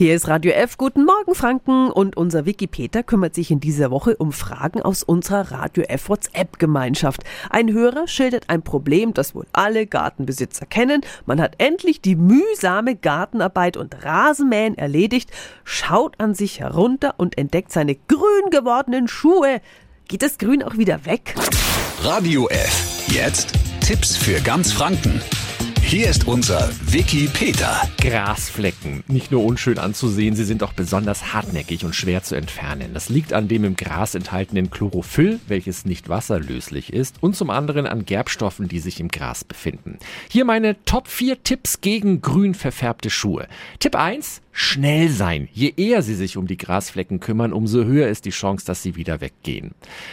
Hier ist Radio F. Guten Morgen, Franken. Und unser Wikipedia kümmert sich in dieser Woche um Fragen aus unserer Radio F WhatsApp-Gemeinschaft. Ein Hörer schildert ein Problem, das wohl alle Gartenbesitzer kennen. Man hat endlich die mühsame Gartenarbeit und Rasenmähen erledigt, schaut an sich herunter und entdeckt seine grün gewordenen Schuhe. Geht das Grün auch wieder weg? Radio F. Jetzt Tipps für ganz Franken. Hier ist unser Wiki Peter. Grasflecken. Nicht nur unschön anzusehen, sie sind auch besonders hartnäckig und schwer zu entfernen. Das liegt an dem im Gras enthaltenen Chlorophyll, welches nicht wasserlöslich ist, und zum anderen an Gerbstoffen, die sich im Gras befinden. Hier meine Top 4 Tipps gegen grün verfärbte Schuhe. Tipp 1. Schnell sein. Je eher Sie sich um die Grasflecken kümmern, umso höher ist die Chance, dass sie wieder weggehen.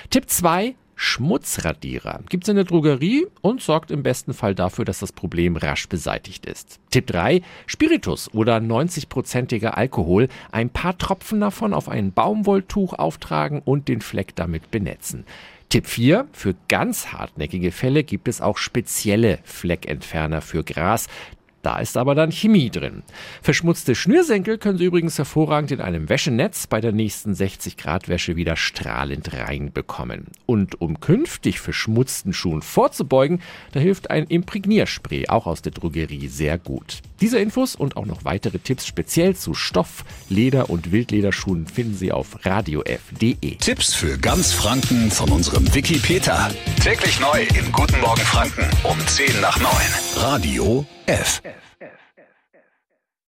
Tipp 2. Schmutzradierer gibt's in der Drogerie und sorgt im besten Fall dafür, dass das Problem rasch beseitigt ist. Tipp 3. Spiritus oder 90-prozentiger Alkohol. Ein paar Tropfen davon auf ein Baumwolltuch auftragen und den Fleck damit benetzen. Tipp 4. Für ganz hartnäckige Fälle gibt es auch spezielle Fleckentferner für Gras. Da ist aber dann Chemie drin. Verschmutzte Schnürsenkel können Sie übrigens hervorragend in einem Wäschenetz bei der nächsten 60 Grad Wäsche wieder strahlend reinbekommen. Und um künftig verschmutzten Schuhen vorzubeugen, da hilft ein Imprägnierspray auch aus der Drogerie sehr gut. Diese Infos und auch noch weitere Tipps speziell zu Stoff, Leder und Wildlederschuhen finden Sie auf radiof.de. Tipps für ganz Franken von unserem Wiki Peter. Täglich neu in Guten Morgen Franken um 10 nach 9. Radio F. Yes.